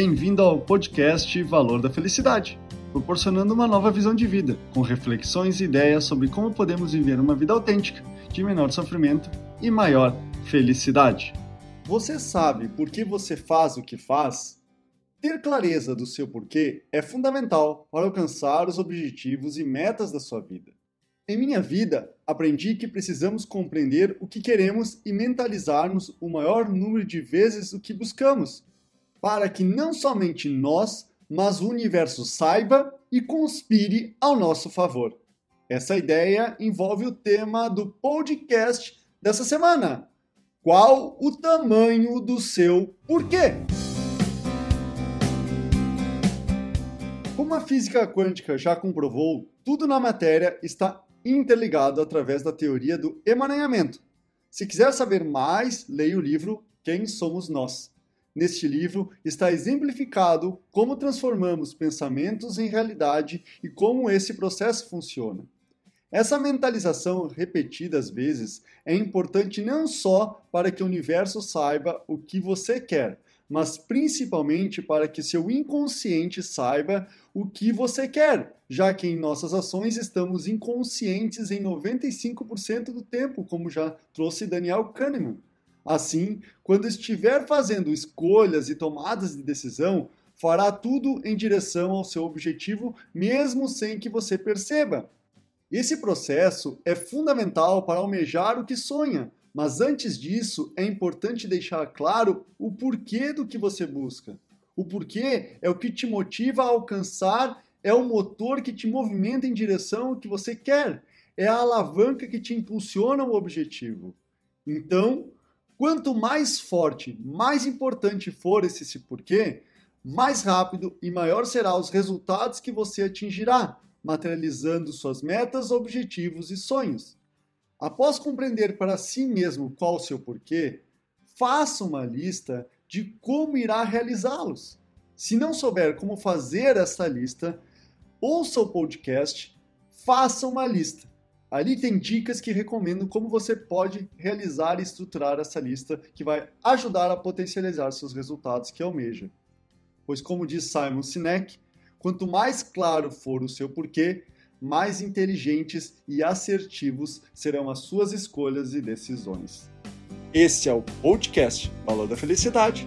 Bem-vindo ao podcast Valor da Felicidade, proporcionando uma nova visão de vida, com reflexões e ideias sobre como podemos viver uma vida autêntica, de menor sofrimento e maior felicidade. Você sabe por que você faz o que faz? Ter clareza do seu porquê é fundamental para alcançar os objetivos e metas da sua vida. Em minha vida, aprendi que precisamos compreender o que queremos e mentalizarmos o maior número de vezes o que buscamos para que não somente nós, mas o universo saiba e conspire ao nosso favor. Essa ideia envolve o tema do podcast dessa semana. Qual o tamanho do seu porquê? Como a física quântica já comprovou, tudo na matéria está interligado através da teoria do emaranhamento. Se quiser saber mais, leia o livro Quem Somos Nós. Neste livro está exemplificado como transformamos pensamentos em realidade e como esse processo funciona. Essa mentalização repetida às vezes é importante não só para que o universo saiba o que você quer, mas principalmente para que seu inconsciente saiba o que você quer, já que em nossas ações estamos inconscientes em 95% do tempo, como já trouxe Daniel Kahneman. Assim, quando estiver fazendo escolhas e tomadas de decisão, fará tudo em direção ao seu objetivo, mesmo sem que você perceba. Esse processo é fundamental para almejar o que sonha, mas antes disso é importante deixar claro o porquê do que você busca. O porquê é o que te motiva a alcançar, é o motor que te movimenta em direção ao que você quer, é a alavanca que te impulsiona ao objetivo. Então, Quanto mais forte, mais importante for esse, esse porquê, mais rápido e maior serão os resultados que você atingirá, materializando suas metas, objetivos e sonhos. Após compreender para si mesmo qual o seu porquê, faça uma lista de como irá realizá-los. Se não souber como fazer essa lista, ouça o podcast, faça uma lista. Ali tem dicas que recomendo como você pode realizar e estruturar essa lista que vai ajudar a potencializar seus resultados que almeja. Pois, como diz Simon Sinek, quanto mais claro for o seu porquê, mais inteligentes e assertivos serão as suas escolhas e decisões. Esse é o podcast Valor da Felicidade.